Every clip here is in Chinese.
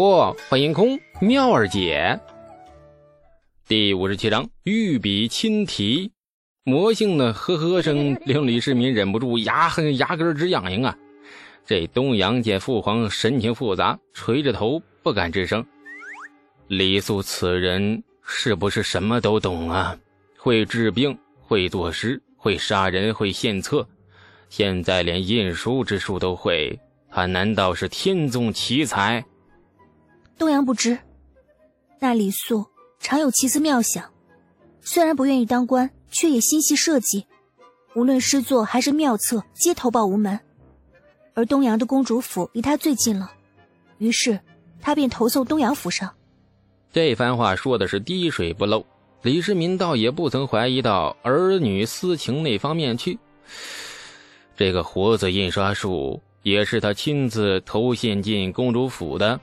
不，欢迎空妙儿姐。第五十七章御笔亲题。魔性的呵呵声令李世民忍不住牙恨牙根直痒痒啊！这东阳见父皇神情复杂，垂着头不敢吱声。李素此人是不是什么都懂啊？会治病，会作诗，会杀人，会献策，现在连印书之术都会。他难道是天纵奇才？东阳不知，那李素常有奇思妙想，虽然不愿意当官，却也心系社稷。无论诗作还是妙策，皆投报无门。而东阳的公主府离他最近了，于是他便投送东阳府上。这番话说的是滴水不漏，李世民倒也不曾怀疑到儿女私情那方面去。这个活字印刷术也是他亲自投献进公主府的。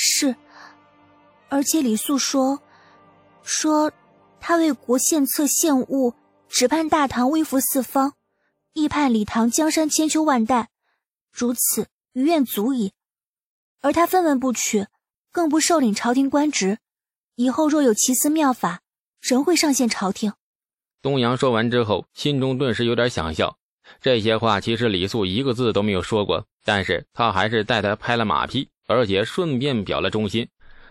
是，而且李素说，说他为国献策献物，只盼大唐威服四方，亦盼李唐江山千秋万代，如此余愿足矣。而他分文不取，更不受领朝廷官职，以后若有奇思妙法，仍会上献朝廷。东阳说完之后，心中顿时有点想笑。这些话其实李素一个字都没有说过，但是他还是带他拍了马屁。而且顺便表了忠心，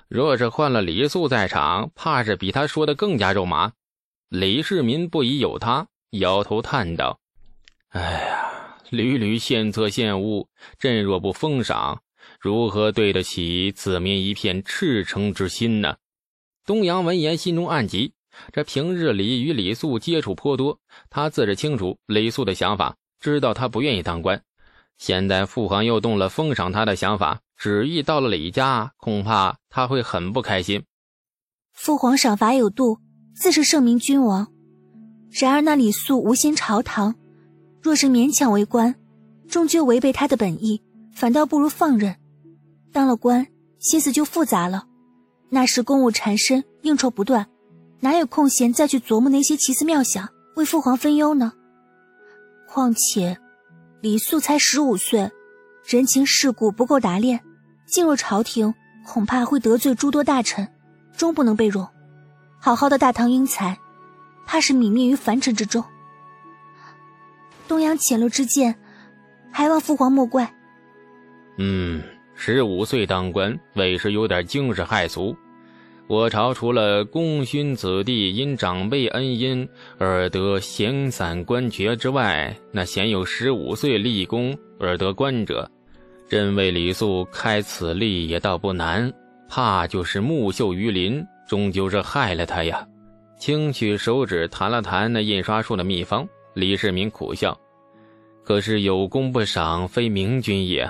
若是换了李素在场，怕是比他说的更加肉麻。李世民不疑有他，摇头叹道：“哎呀，屡屡献策献物，朕若不封赏，如何对得起子民一片赤诚之心呢？”东阳闻言，心中暗急。这平日里与李素接触颇多，他自是清楚李素的想法，知道他不愿意当官。现在父皇又动了封赏他的想法。旨意到了李家，恐怕他会很不开心。父皇赏罚有度，自是圣明君王。然而那李素无心朝堂，若是勉强为官，终究违背他的本意，反倒不如放任。当了官，心思就复杂了。那时公务缠身，应酬不断，哪有空闲再去琢磨那些奇思妙想，为父皇分忧呢？况且，李素才十五岁，人情世故不够打练。进入朝廷，恐怕会得罪诸多大臣，终不能被容。好好的大唐英才，怕是泯灭于凡尘之中。东阳浅露之见，还望父皇莫怪。嗯，十五岁当官，委实有点惊世骇俗。我朝除了功勋子弟因长辈恩荫而得闲散官爵之外，那鲜有十五岁立功而得官者。朕为李素开此例也倒不难，怕就是木秀于林，终究是害了他呀。轻取手指弹了弹那印刷术的秘方，李世民苦笑。可是有功不赏，非明君也。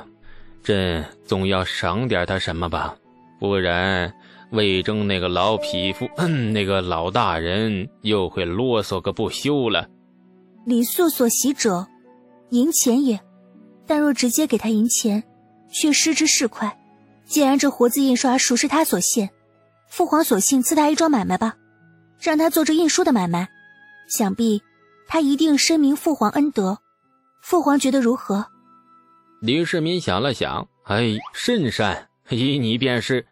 朕总要赏点他什么吧，不然魏征那个老匹夫，那个老大人又会啰嗦个不休了。李素所喜者，银钱也。但若直接给他银钱，却失之事快。既然这活字印刷术是他所献，父皇索性赐他一桩买卖吧，让他做这印书的买卖，想必他一定深明父皇恩德。父皇觉得如何？李世民想了想，哎，甚善，依你便是。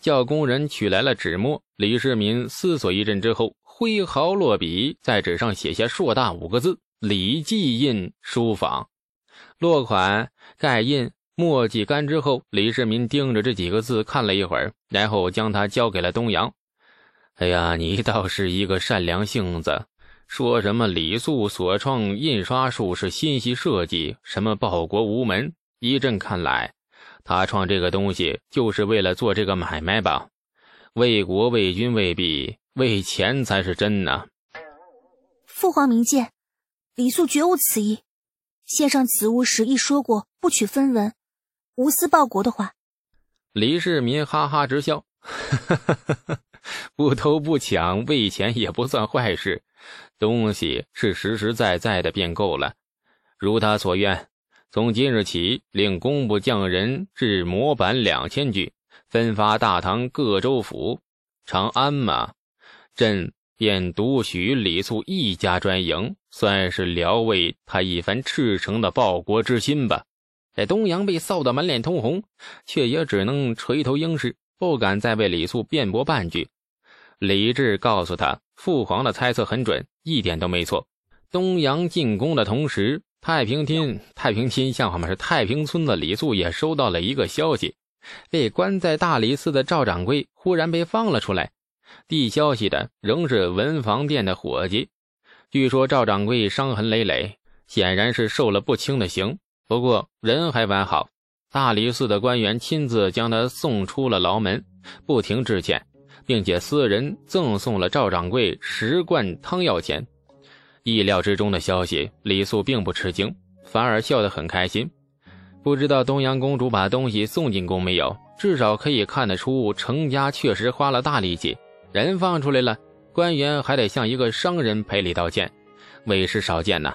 叫工人取来了纸墨。李世民思索一阵之后，挥毫落笔，在纸上写下硕大五个字：“李记印书坊。”落款、盖印、墨迹干之后，李世民盯着这几个字看了一会儿，然后将它交给了东阳。哎呀，你倒是一个善良性子。说什么李素所创印刷术是心系社稷，什么报国无门？依朕看来，他创这个东西就是为了做这个买卖吧？为国为君未必，为钱才是真呢。父皇明鉴，李素绝无此意。献上此物时亦说过不取分文，无私报国的话。李世民哈哈直笑，不偷不抢，为钱也不算坏事。东西是实实在在的便够了。如他所愿，从今日起，令工部匠人制模板两千具，分发大唐各州府。长安嘛，朕。便独许李素一家专营，算是聊慰他一番赤诚的报国之心吧。这东阳被臊得满脸通红，却也只能垂头应是，不敢再为李素辩驳半句。李治告诉他，父皇的猜测很准，一点都没错。东阳进宫的同时，太平厅、太平天像话吗？是太平村的李素也收到了一个消息：被关在大理寺的赵掌柜忽然被放了出来。递消息的仍是文房店的伙计。据说赵掌柜伤痕累累，显然是受了不轻的刑。不过人还完好，大理寺的官员亲自将他送出了牢门，不停致歉，并且私人赠送了赵掌柜十罐汤药钱。意料之中的消息，李素并不吃惊，反而笑得很开心。不知道东阳公主把东西送进宫没有？至少可以看得出程家确实花了大力气，人放出来了，官员还得向一个商人赔礼道歉，委实少见呐。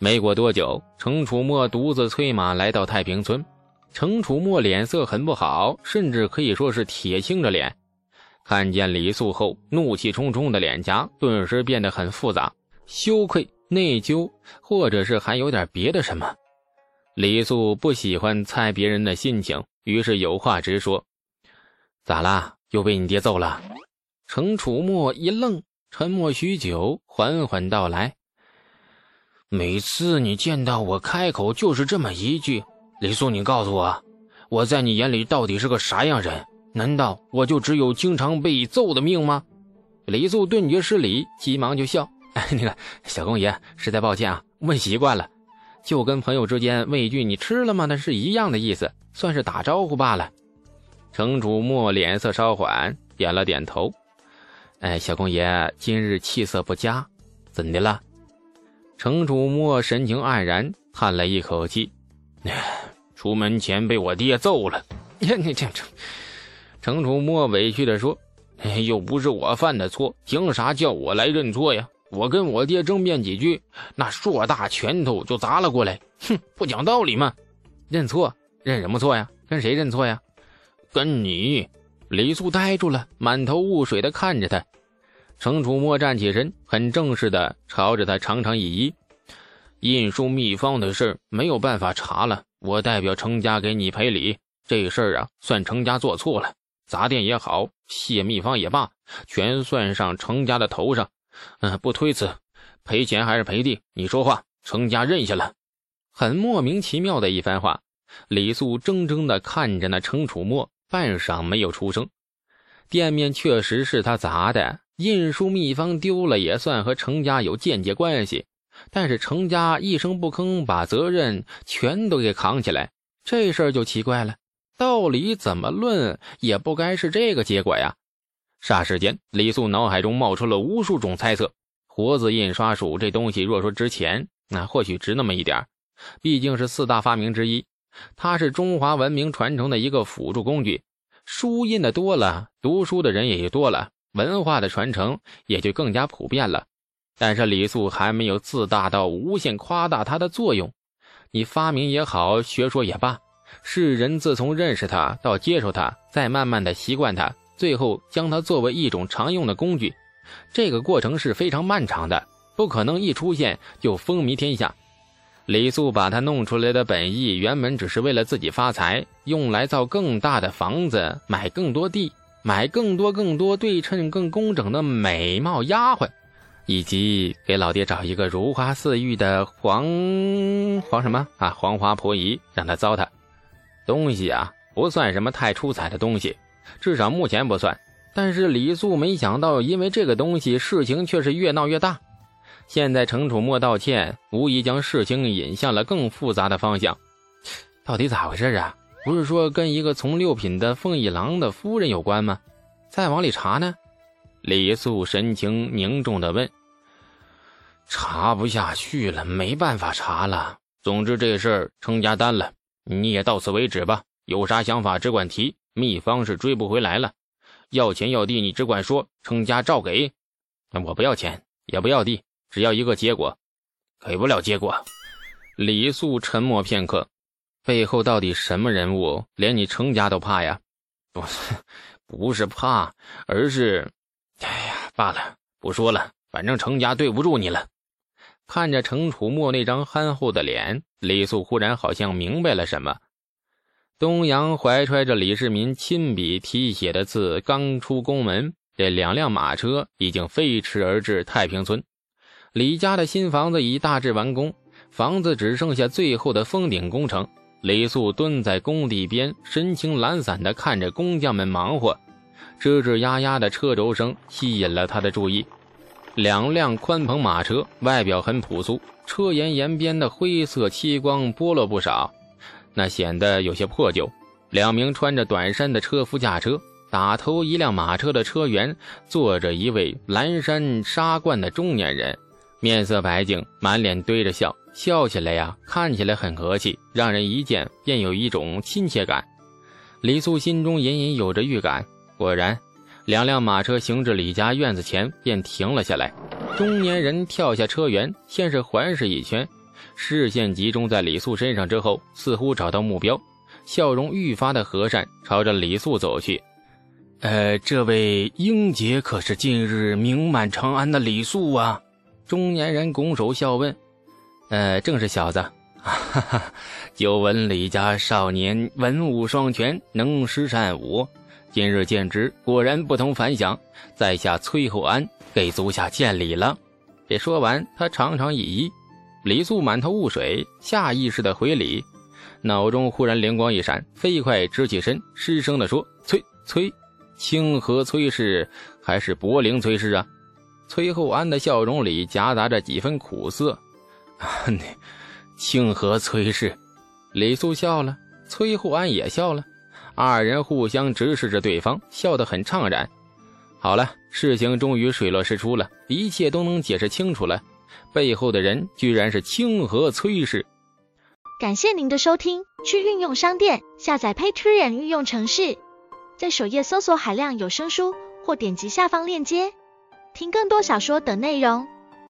没过多久，程楚墨独自催马来到太平村。程楚墨脸色很不好，甚至可以说是铁青着脸。看见李素后，怒气冲冲的脸颊顿时变得很复杂，羞愧、内疚，或者是还有点别的什么。李素不喜欢猜别人的心情，于是有话直说：“咋啦？又被你爹揍了？”程楚墨一愣，沉默许久，缓缓道来。每次你见到我开口就是这么一句，李素，你告诉我，我在你眼里到底是个啥样人？难道我就只有经常被揍的命吗？李素顿觉失礼，急忙就笑：“ 哎，那个小公爷，实在抱歉啊，问习惯了，就跟朋友之间问一句‘你吃了吗’那是一样的意思，算是打招呼罢了。”程楚墨脸色稍缓，点了点头：“哎，小公爷今日气色不佳，怎的了？”程楚墨神情黯然，叹了一口气：“出门前被我爹揍了。”，你这这，程楚墨委屈地说：“又不是我犯的错，凭啥叫我来认错呀？我跟我爹争辩几句，那硕大拳头就砸了过来。哼，不讲道理吗？认错？认什么错呀？跟谁认错呀？跟你。”李素呆住了，满头雾水地看着他。程楚墨站起身，很正式的朝着他长长一揖：“印书秘方的事没有办法查了，我代表程家给你赔礼。这事儿啊，算程家做错了，砸店也好，泄秘方也罢，全算上程家的头上。嗯，不推辞，赔钱还是赔地？你说话，程家认下了。”很莫名其妙的一番话。李素怔怔的看着那程楚墨，半晌没有出声。店面确实是他砸的。印书秘方丢了也算和程家有间接关系，但是程家一声不吭，把责任全都给扛起来，这事儿就奇怪了。道理怎么论也不该是这个结果呀！霎时间，李素脑海中冒出了无数种猜测。活字印刷术这东西，若说值钱，那或许值那么一点毕竟是四大发明之一，它是中华文明传承的一个辅助工具。书印的多了，读书的人也就多了。文化的传承也就更加普遍了，但是李素还没有自大到无限夸大它的作用。你发明也好，学说也罢，世人自从认识它到接受它，再慢慢的习惯它，最后将它作为一种常用的工具，这个过程是非常漫长的，不可能一出现就风靡天下。李素把它弄出来的本意，原本只是为了自己发财，用来造更大的房子，买更多地。买更多、更多对称、更工整的美貌丫鬟，以及给老爹找一个如花似玉的黄黄什么啊黄花婆姨，让他糟蹋。东西啊，不算什么太出彩的东西，至少目前不算。但是李素没想到，因为这个东西，事情却是越闹越大。现在程楚墨道歉，无疑将事情引向了更复杂的方向。到底咋回事啊？不是说跟一个从六品的凤翼郎的夫人有关吗？再往里查呢？李素神情凝重的问。查不下去了，没办法查了。总之这事儿成家担了，你也到此为止吧。有啥想法只管提，秘方是追不回来了。要钱要地你只管说，成家照给。我不要钱，也不要地，只要一个结果。给不了结果。李素沉默片刻。背后到底什么人物？连你程家都怕呀？不，不是怕，而是……哎呀，罢了，不说了。反正程家对不住你了。看着程楚墨那张憨厚的脸，李素忽然好像明白了什么。东阳怀揣着李世民亲笔题写的字，刚出宫门，这两辆马车已经飞驰而至太平村。李家的新房子已大致完工，房子只剩下最后的封顶工程。李素蹲在工地边，神情懒散地看着工匠们忙活，吱吱呀呀的车轴声吸引了他的注意。两辆宽篷马车，外表很朴素，车沿沿边的灰色漆光剥落不少，那显得有些破旧。两名穿着短衫的车夫驾车，打头一辆马车的车辕坐着一位蓝衫纱冠的中年人，面色白净，满脸堆着笑，笑起来呀，看起来很和气，让人一见便有一种亲切感。李素心中隐隐有着预感，果然。两辆马车行至李家院子前，便停了下来。中年人跳下车辕，先是环视一圈，视线集中在李素身上之后，似乎找到目标，笑容愈发的和善，朝着李素走去。呃，这位英杰可是近日名满长安的李素啊？中年人拱手笑问。呃，正是小子。哈哈，久闻李家少年文武双全，能诗善舞。今日见之，果然不同凡响。在下崔厚安给足下见礼了。这说完，他长长一揖。李素满头雾水，下意识的回礼，脑中忽然灵光一闪，飞快直起身，失声的说：“崔崔，清河崔氏还是柏林崔氏啊？”崔厚安的笑容里夹杂着几分苦涩。清河崔氏，李素笑了，崔护安也笑了。二人互相直视着对方，笑得很怅然。好了，事情终于水落石出了，一切都能解释清楚了。背后的人居然是清河崔氏。感谢您的收听，去运用商店下载 Patreon 运用城市，在首页搜索海量有声书，或点击下方链接听更多小说等内容。